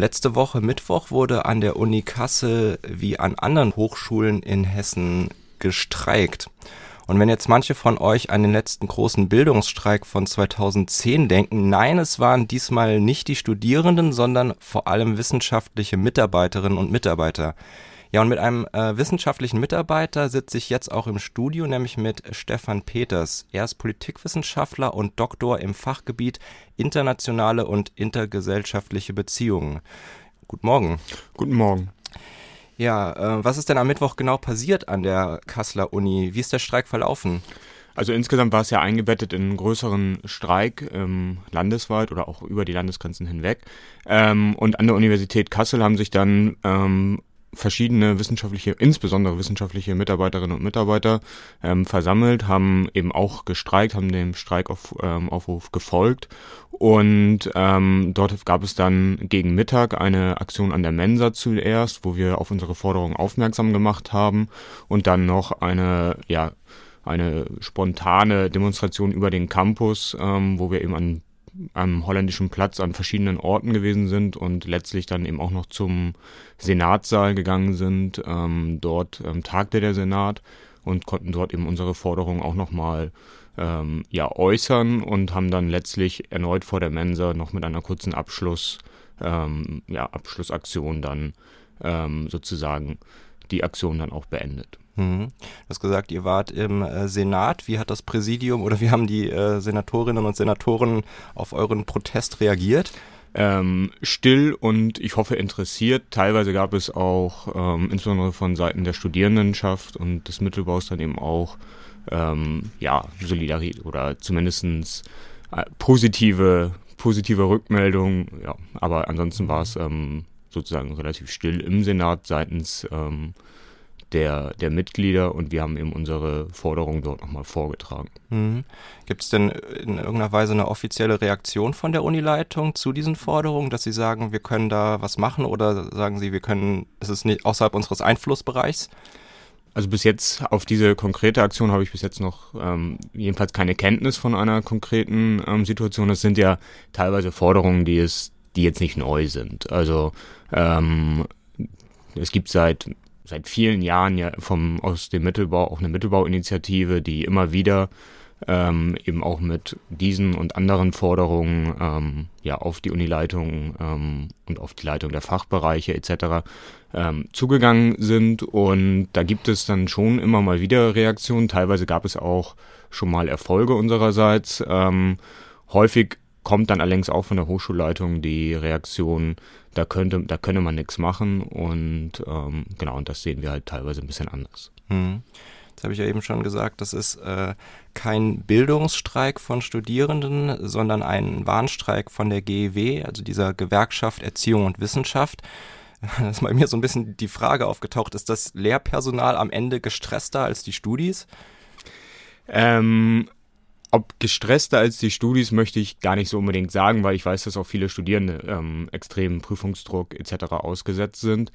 Letzte Woche Mittwoch wurde an der Uni Kassel wie an anderen Hochschulen in Hessen gestreikt. Und wenn jetzt manche von euch an den letzten großen Bildungsstreik von 2010 denken, nein, es waren diesmal nicht die Studierenden, sondern vor allem wissenschaftliche Mitarbeiterinnen und Mitarbeiter. Ja, und mit einem äh, wissenschaftlichen Mitarbeiter sitze ich jetzt auch im Studio, nämlich mit Stefan Peters. Er ist Politikwissenschaftler und Doktor im Fachgebiet internationale und intergesellschaftliche Beziehungen. Guten Morgen. Guten Morgen. Ja, äh, was ist denn am Mittwoch genau passiert an der Kasseler Uni? Wie ist der Streik verlaufen? Also insgesamt war es ja eingebettet in einen größeren Streik ähm, landesweit oder auch über die Landesgrenzen hinweg. Ähm, und an der Universität Kassel haben sich dann ähm, verschiedene wissenschaftliche, insbesondere wissenschaftliche Mitarbeiterinnen und Mitarbeiter ähm, versammelt, haben eben auch gestreikt, haben dem Streikaufruf ähm, gefolgt. Und ähm, dort gab es dann gegen Mittag eine Aktion an der Mensa zuerst, wo wir auf unsere Forderung aufmerksam gemacht haben und dann noch eine, ja, eine spontane Demonstration über den Campus, ähm, wo wir eben an am holländischen Platz an verschiedenen Orten gewesen sind und letztlich dann eben auch noch zum Senatssaal gegangen sind. Ähm, dort ähm, tagte der Senat und konnten dort eben unsere Forderungen auch nochmal ähm, ja, äußern und haben dann letztlich erneut vor der Mensa noch mit einer kurzen Abschluss, ähm, ja, Abschlussaktion dann ähm, sozusagen die Aktion dann auch beendet. Mhm. Du hast gesagt, ihr wart im äh, Senat. Wie hat das Präsidium oder wie haben die äh, Senatorinnen und Senatoren auf euren Protest reagiert? Ähm, still und ich hoffe interessiert. Teilweise gab es auch, ähm, insbesondere von Seiten der Studierendenschaft und des Mittelbaus dann eben auch, ähm, ja, Solidarität oder zumindestens äh, positive, positive Rückmeldungen. Ja, aber ansonsten war es ähm, sozusagen relativ still im Senat seitens ähm, der, der Mitglieder und wir haben eben unsere Forderung dort nochmal vorgetragen. Mhm. Gibt es denn in irgendeiner Weise eine offizielle Reaktion von der Unileitung zu diesen Forderungen, dass sie sagen, wir können da was machen oder sagen sie, wir können, es ist nicht außerhalb unseres Einflussbereichs? Also bis jetzt auf diese konkrete Aktion habe ich bis jetzt noch ähm, jedenfalls keine Kenntnis von einer konkreten ähm, Situation. Das sind ja teilweise Forderungen, die es, die jetzt nicht neu sind. Also ähm, es gibt seit seit vielen Jahren ja vom aus dem Mittelbau auch eine Mittelbauinitiative, die immer wieder ähm, eben auch mit diesen und anderen Forderungen ähm, ja auf die Unileitung ähm, und auf die Leitung der Fachbereiche etc. Ähm, zugegangen sind und da gibt es dann schon immer mal wieder Reaktionen. Teilweise gab es auch schon mal Erfolge unsererseits. Ähm, häufig kommt dann allerdings auch von der Hochschulleitung die Reaktion, da könnte, da könne man nichts machen und ähm, genau, und das sehen wir halt teilweise ein bisschen anders. Hm. Das habe ich ja eben schon gesagt, das ist äh, kein Bildungsstreik von Studierenden, sondern ein Warnstreik von der GEW, also dieser Gewerkschaft Erziehung und Wissenschaft. Da ist bei mir so ein bisschen die Frage aufgetaucht, ist das Lehrpersonal am Ende gestresster als die Studis? Ähm, ob gestresster als die Studis möchte ich gar nicht so unbedingt sagen, weil ich weiß, dass auch viele Studierende ähm, extremen Prüfungsdruck etc. ausgesetzt sind.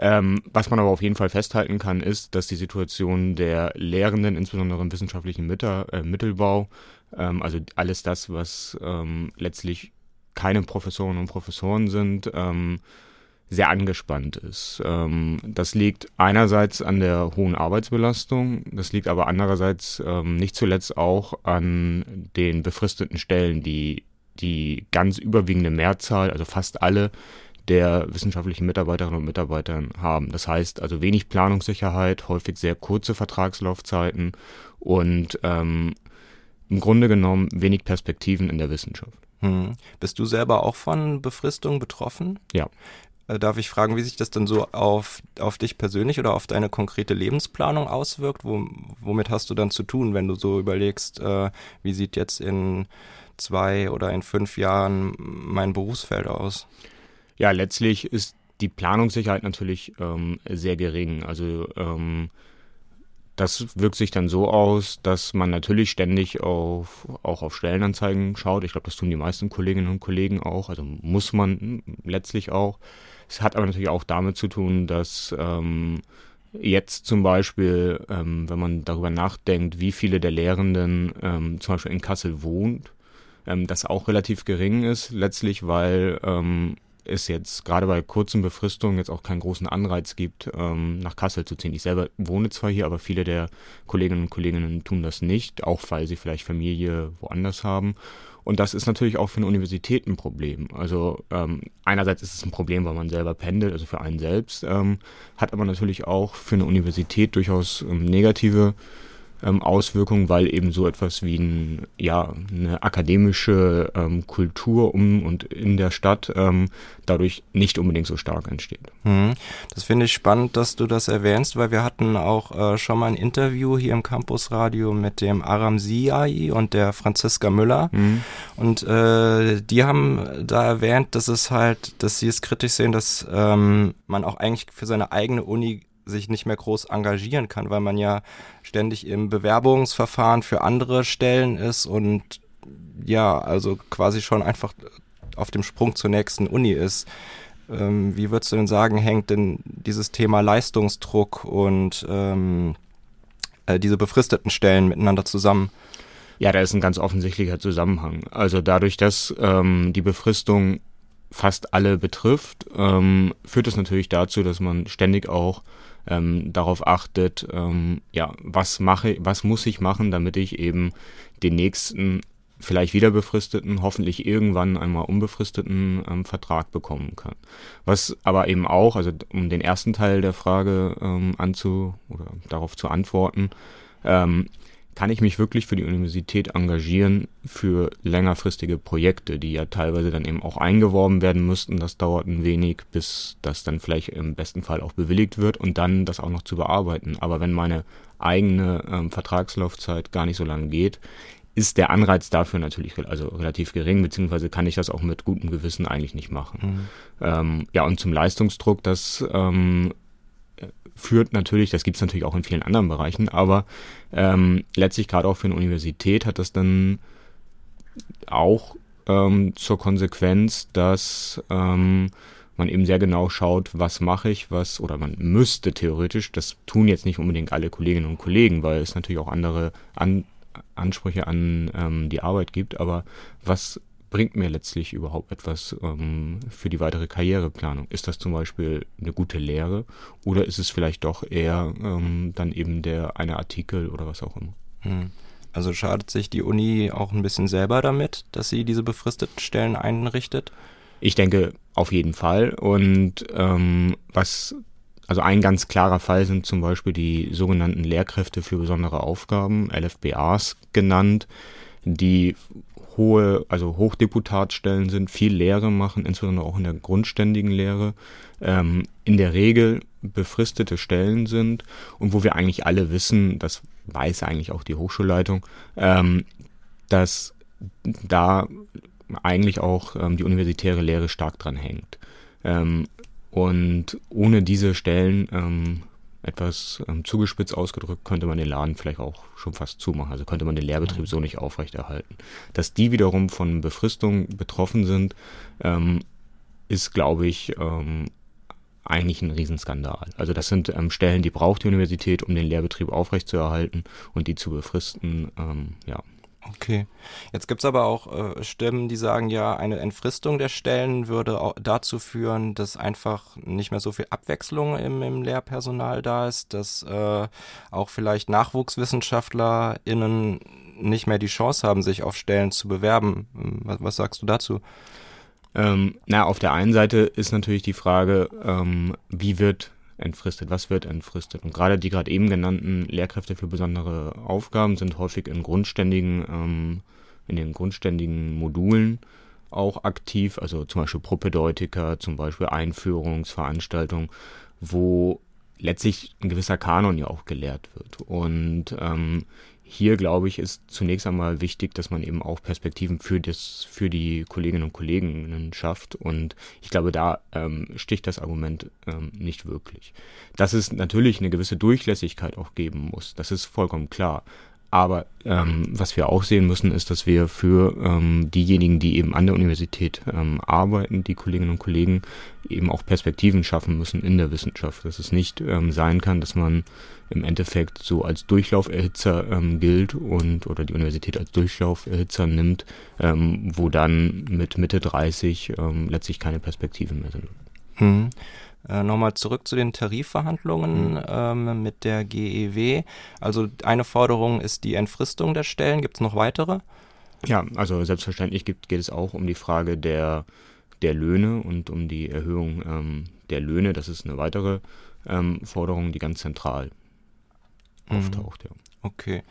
Ähm, was man aber auf jeden Fall festhalten kann, ist, dass die Situation der Lehrenden, insbesondere im wissenschaftlichen Mitter, äh, Mittelbau, ähm, also alles das, was ähm, letztlich keine Professorinnen und Professoren sind, ähm, sehr angespannt ist. Ähm, das liegt einerseits an der hohen Arbeitsbelastung, das liegt aber andererseits ähm, nicht zuletzt auch an den befristeten Stellen, die die ganz überwiegende Mehrzahl, also fast alle der wissenschaftlichen Mitarbeiterinnen und Mitarbeiter haben. Das heißt also wenig Planungssicherheit, häufig sehr kurze Vertragslaufzeiten und ähm, im Grunde genommen wenig Perspektiven in der Wissenschaft. Hm. Bist du selber auch von Befristung betroffen? Ja. Äh, darf ich fragen, wie sich das denn so auf, auf dich persönlich oder auf deine konkrete Lebensplanung auswirkt? Wo, womit hast du dann zu tun, wenn du so überlegst, äh, wie sieht jetzt in zwei oder in fünf Jahren mein Berufsfeld aus? Ja, letztlich ist die Planungssicherheit natürlich ähm, sehr gering. Also ähm, das wirkt sich dann so aus, dass man natürlich ständig auf, auch auf Stellenanzeigen schaut. Ich glaube, das tun die meisten Kolleginnen und Kollegen auch. Also muss man letztlich auch. Es hat aber natürlich auch damit zu tun, dass ähm, jetzt zum Beispiel, ähm, wenn man darüber nachdenkt, wie viele der Lehrenden ähm, zum Beispiel in Kassel wohnt, ähm, das auch relativ gering ist, letztlich weil ähm, es jetzt gerade bei kurzen Befristungen jetzt auch keinen großen Anreiz gibt, ähm, nach Kassel zu ziehen. Ich selber wohne zwar hier, aber viele der Kolleginnen und Kollegen tun das nicht, auch weil sie vielleicht Familie woanders haben. Und das ist natürlich auch für eine Universität ein Problem. Also ähm, einerseits ist es ein Problem, weil man selber pendelt, also für einen selbst, ähm, hat aber natürlich auch für eine Universität durchaus ähm, negative ähm, Auswirkungen, weil eben so etwas wie ein, ja, eine akademische ähm, Kultur um und in der Stadt ähm, dadurch nicht unbedingt so stark entsteht. Mhm. Das finde ich spannend, dass du das erwähnst, weil wir hatten auch äh, schon mal ein Interview hier im Campusradio mit dem Aram Ziai und der Franziska Müller. Mhm. Und äh, die haben da erwähnt, dass es halt, dass sie es kritisch sehen, dass ähm, man auch eigentlich für seine eigene Uni sich nicht mehr groß engagieren kann, weil man ja ständig im Bewerbungsverfahren für andere Stellen ist und ja, also quasi schon einfach auf dem Sprung zur nächsten Uni ist. Ähm, wie würdest du denn sagen, hängt denn dieses Thema Leistungsdruck und ähm, äh, diese befristeten Stellen miteinander zusammen? Ja, da ist ein ganz offensichtlicher Zusammenhang. Also dadurch, dass ähm, die Befristung fast alle betrifft, ähm, führt es natürlich dazu, dass man ständig auch ähm, darauf achtet, ähm, ja, was mache, was muss ich machen, damit ich eben den nächsten vielleicht wieder befristeten, hoffentlich irgendwann einmal unbefristeten ähm, Vertrag bekommen kann. Was aber eben auch, also um den ersten Teil der Frage ähm, anzu oder darauf zu antworten, ähm, kann ich mich wirklich für die Universität engagieren für längerfristige Projekte, die ja teilweise dann eben auch eingeworben werden müssten. Das dauert ein wenig, bis das dann vielleicht im besten Fall auch bewilligt wird und dann das auch noch zu bearbeiten. Aber wenn meine eigene ähm, Vertragslaufzeit gar nicht so lange geht, ist der Anreiz dafür natürlich also relativ gering, beziehungsweise kann ich das auch mit gutem Gewissen eigentlich nicht machen. Mhm. Ähm, ja, und zum Leistungsdruck, das ähm, führt natürlich, das gibt es natürlich auch in vielen anderen Bereichen, aber ähm, letztlich gerade auch für eine Universität hat das dann auch ähm, zur Konsequenz, dass ähm, man eben sehr genau schaut, was mache ich, was, oder man müsste theoretisch, das tun jetzt nicht unbedingt alle Kolleginnen und Kollegen, weil es natürlich auch andere an, Ansprüche an ähm, die Arbeit gibt, aber was bringt mir letztlich überhaupt etwas ähm, für die weitere Karriereplanung? Ist das zum Beispiel eine gute Lehre oder ist es vielleicht doch eher ähm, dann eben der eine Artikel oder was auch immer? Hm. Also schadet sich die Uni auch ein bisschen selber damit, dass sie diese befristeten Stellen einrichtet? Ich denke auf jeden Fall. Und ähm, was also ein ganz klarer Fall sind zum Beispiel die sogenannten Lehrkräfte für besondere Aufgaben, LFBAs genannt, die hohe, also Hochdeputatstellen sind, viel Lehre machen, insbesondere auch in der grundständigen Lehre, ähm, in der Regel befristete Stellen sind und wo wir eigentlich alle wissen, das weiß eigentlich auch die Hochschulleitung, ähm, dass da eigentlich auch ähm, die universitäre Lehre stark dran hängt. Ähm, und ohne diese Stellen ähm, etwas ähm, zugespitzt ausgedrückt, könnte man den Laden vielleicht auch schon fast zumachen. Also könnte man den Lehrbetrieb so nicht aufrechterhalten. Dass die wiederum von Befristung betroffen sind, ähm, ist, glaube ich, ähm, eigentlich ein Riesenskandal. Also das sind ähm, Stellen, die braucht die Universität, um den Lehrbetrieb aufrechtzuerhalten und die zu befristen, ähm, ja, Okay. Jetzt gibt's aber auch äh, Stimmen, die sagen, ja, eine Entfristung der Stellen würde dazu führen, dass einfach nicht mehr so viel Abwechslung im, im Lehrpersonal da ist, dass äh, auch vielleicht NachwuchswissenschaftlerInnen nicht mehr die Chance haben, sich auf Stellen zu bewerben. Was, was sagst du dazu? Ähm, na, auf der einen Seite ist natürlich die Frage, ähm, wie wird entfristet, was wird entfristet. Und gerade die gerade eben genannten Lehrkräfte für besondere Aufgaben sind häufig in grundständigen, ähm, in den grundständigen Modulen auch aktiv, also zum Beispiel Propedeutiker, zum Beispiel Einführungsveranstaltungen, wo letztlich ein gewisser Kanon ja auch gelehrt wird. Und ähm, hier, glaube ich, ist zunächst einmal wichtig, dass man eben auch Perspektiven für, das, für die Kolleginnen und Kollegen schafft. Und ich glaube, da ähm, sticht das Argument ähm, nicht wirklich. Dass es natürlich eine gewisse Durchlässigkeit auch geben muss, das ist vollkommen klar. Aber ähm, was wir auch sehen müssen, ist, dass wir für ähm, diejenigen, die eben an der Universität ähm, arbeiten, die Kolleginnen und Kollegen, eben auch Perspektiven schaffen müssen in der Wissenschaft. Dass es nicht ähm, sein kann, dass man im Endeffekt so als Durchlauferhitzer ähm, gilt und oder die Universität als Durchlauferhitzer nimmt, ähm, wo dann mit Mitte 30 ähm, letztlich keine Perspektiven mehr sind. Hm. Äh, Nochmal zurück zu den Tarifverhandlungen mhm. ähm, mit der GEW. Also eine Forderung ist die Entfristung der Stellen. Gibt es noch weitere? Ja, also selbstverständlich gibt, geht es auch um die Frage der, der Löhne und um die Erhöhung ähm, der Löhne. Das ist eine weitere ähm, Forderung, die ganz zentral mhm. auftaucht. Ja. Okay.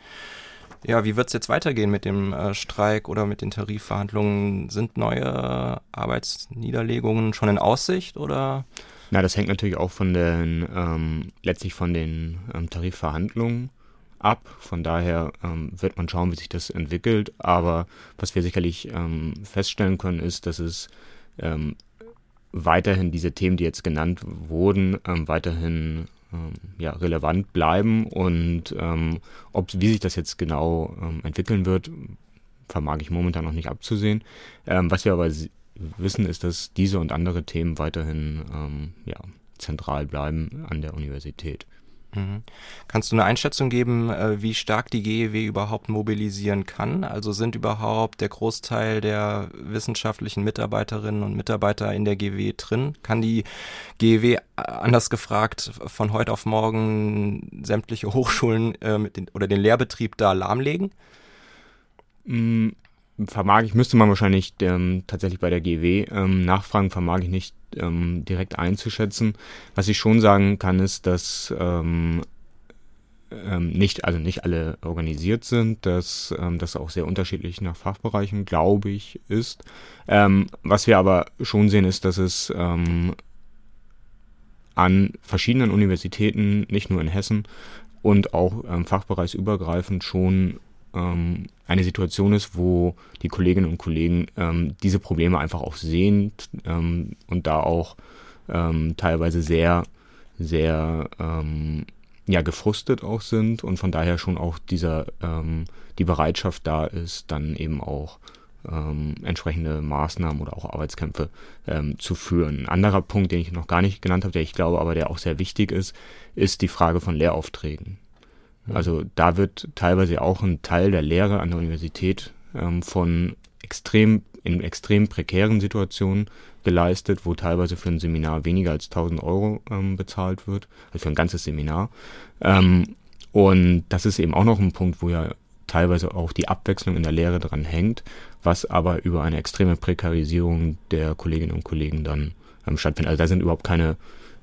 Ja, wie wird es jetzt weitergehen mit dem äh, Streik oder mit den Tarifverhandlungen? Sind neue Arbeitsniederlegungen schon in Aussicht oder? Na, das hängt natürlich auch von den, ähm, letztlich von den ähm, Tarifverhandlungen ab. Von daher ähm, wird man schauen, wie sich das entwickelt. Aber was wir sicherlich ähm, feststellen können, ist, dass es ähm, weiterhin diese Themen, die jetzt genannt wurden, ähm, weiterhin ähm, ja, relevant bleiben. Und ähm, ob, wie sich das jetzt genau ähm, entwickeln wird, vermag ich momentan noch nicht abzusehen. Ähm, was wir aber wissen, ist, dass diese und andere Themen weiterhin ähm, ja, zentral bleiben an der Universität. Mhm. Kannst du eine Einschätzung geben, äh, wie stark die GEW überhaupt mobilisieren kann? Also sind überhaupt der Großteil der wissenschaftlichen Mitarbeiterinnen und Mitarbeiter in der GEW drin? Kann die GEW, äh, anders gefragt, von heute auf morgen sämtliche Hochschulen äh, den, oder den Lehrbetrieb da lahmlegen? Mm, vermag ich, müsste man wahrscheinlich ähm, tatsächlich bei der GW ähm, nachfragen, vermag ich nicht ähm, direkt einzuschätzen. Was ich schon sagen kann, ist, dass ähm, ähm, nicht, also nicht alle organisiert sind, dass ähm, das auch sehr unterschiedlich nach Fachbereichen, glaube ich, ist. Ähm, was wir aber schon sehen, ist, dass es ähm, an verschiedenen Universitäten, nicht nur in Hessen, und auch ähm, fachbereichsübergreifend schon ähm, eine Situation ist, wo die Kolleginnen und Kollegen ähm, diese Probleme einfach auch sehen ähm, und da auch ähm, teilweise sehr, sehr ähm, ja, gefrustet auch sind und von daher schon auch dieser ähm, die Bereitschaft da ist, dann eben auch ähm, entsprechende Maßnahmen oder auch Arbeitskämpfe ähm, zu führen. Ein anderer Punkt, den ich noch gar nicht genannt habe, der ich glaube aber der auch sehr wichtig ist, ist die Frage von Lehraufträgen. Also da wird teilweise auch ein Teil der Lehre an der Universität ähm, von extrem, in extrem prekären Situationen geleistet, wo teilweise für ein Seminar weniger als 1000 Euro ähm, bezahlt wird, also für ein ganzes Seminar. Ähm, und das ist eben auch noch ein Punkt, wo ja teilweise auch die Abwechslung in der Lehre dran hängt, was aber über eine extreme Prekarisierung der Kolleginnen und Kollegen dann ähm, stattfindet. Also da sind überhaupt keine,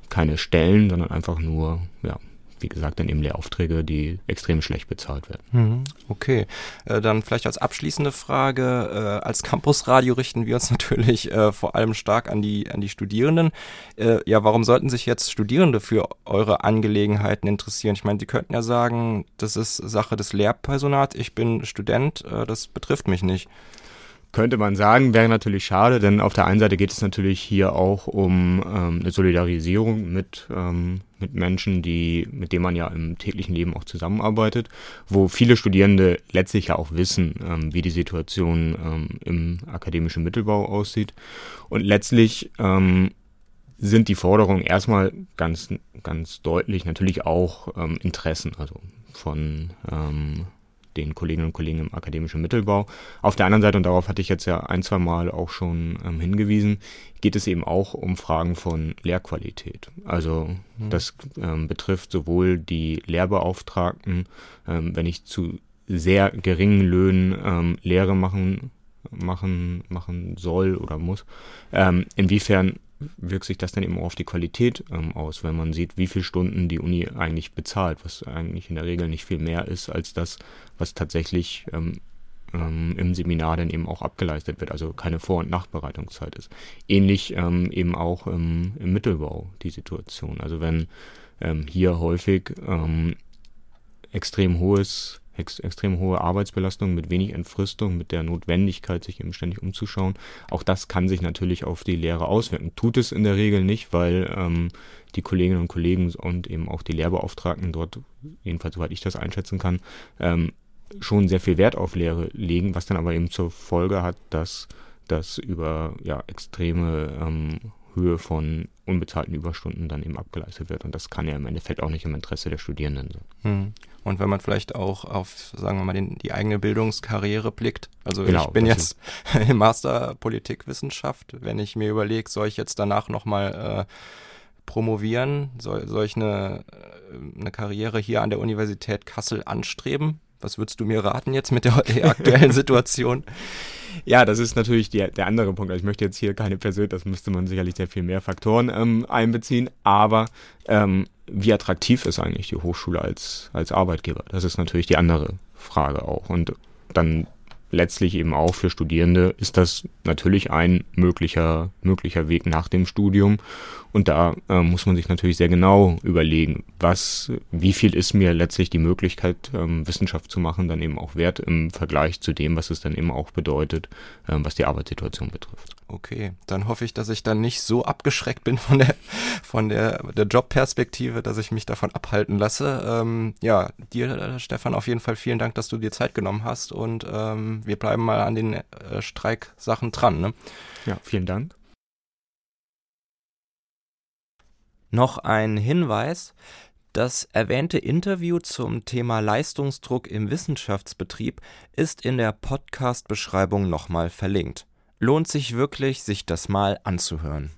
keine Stellen, sondern einfach nur ja, wie gesagt, dann eben Lehraufträge, die extrem schlecht bezahlt werden. Mhm. Okay, äh, dann vielleicht als abschließende Frage, äh, als Campusradio richten wir uns natürlich äh, vor allem stark an die, an die Studierenden. Ja, warum sollten sich jetzt Studierende für eure Angelegenheiten interessieren? Ich meine, sie könnten ja sagen, das ist Sache des Lehrpersonats, ich bin Student, das betrifft mich nicht könnte man sagen, wäre natürlich schade, denn auf der einen Seite geht es natürlich hier auch um ähm, eine Solidarisierung mit, ähm, mit Menschen, die, mit denen man ja im täglichen Leben auch zusammenarbeitet, wo viele Studierende letztlich ja auch wissen, ähm, wie die Situation ähm, im akademischen Mittelbau aussieht. Und letztlich ähm, sind die Forderungen erstmal ganz, ganz deutlich natürlich auch ähm, Interessen, also von den Kolleginnen und Kollegen im akademischen Mittelbau. Auf der anderen Seite, und darauf hatte ich jetzt ja ein, zwei Mal auch schon ähm, hingewiesen, geht es eben auch um Fragen von Lehrqualität. Also mhm. das ähm, betrifft sowohl die Lehrbeauftragten, ähm, wenn ich zu sehr geringen Löhnen ähm, Lehre machen machen machen soll oder muss, ähm, inwiefern wirkt sich das dann eben auch auf die Qualität ähm, aus, wenn man sieht, wie viele Stunden die Uni eigentlich bezahlt, was eigentlich in der Regel nicht viel mehr ist als das, was tatsächlich ähm, ähm, im Seminar dann eben auch abgeleistet wird, also keine Vor- und Nachbereitungszeit ist. Ähnlich ähm, eben auch im, Mittelbau die Situation. Also wenn ähm, hier häufig ähm, extrem hohes ex extrem hohe Arbeitsbelastung mit wenig Entfristung, mit der Notwendigkeit, sich eben ständig umzuschauen. Auch das kann sich natürlich auf die Lehre auswirken. Tut es in der Regel nicht, weil ähm, die Kolleginnen und Kollegen und eben auch die Lehrbeauftragten dort, jedenfalls soweit ich das einschätzen kann, ähm, schon sehr viel Wert auf Lehre legen, was dann aber eben zur Folge hat, dass das über ja, extreme ähm, Höhe von unbezahlten Überstunden dann eben abgeleistet wird. Und das kann ja im Endeffekt auch nicht im Interesse der Studierenden sein. Hm. Und wenn man vielleicht auch auf, sagen wir mal, den, die eigene Bildungskarriere blickt. Also genau, ich bin jetzt im Master Politikwissenschaft. Wenn ich mir überlege, soll ich jetzt danach nochmal äh, promovieren? Soll, soll ich eine, äh, eine Karriere hier an der Universität Kassel anstreben? Was würdest du mir raten jetzt mit der aktuellen Situation? Ja, das ist natürlich die, der andere Punkt. Also ich möchte jetzt hier keine Person, das müsste man sicherlich sehr viel mehr Faktoren ähm, einbeziehen, aber ähm, wie attraktiv ist eigentlich die Hochschule als, als Arbeitgeber? Das ist natürlich die andere Frage auch. Und dann letztlich eben auch für Studierende ist das natürlich ein möglicher, möglicher Weg nach dem Studium. Und da äh, muss man sich natürlich sehr genau überlegen, was, wie viel ist mir letztlich die Möglichkeit, ähm, Wissenschaft zu machen, dann eben auch wert im Vergleich zu dem, was es dann eben auch bedeutet, ähm, was die Arbeitssituation betrifft. Okay, dann hoffe ich, dass ich dann nicht so abgeschreckt bin von der, von der, der Jobperspektive, dass ich mich davon abhalten lasse. Ähm, ja, dir, äh, Stefan, auf jeden Fall vielen Dank, dass du dir Zeit genommen hast und ähm, wir bleiben mal an den äh, Streiksachen dran. Ne? Ja, vielen Dank. Noch ein Hinweis. Das erwähnte Interview zum Thema Leistungsdruck im Wissenschaftsbetrieb ist in der Podcast-Beschreibung nochmal verlinkt. Lohnt sich wirklich, sich das mal anzuhören.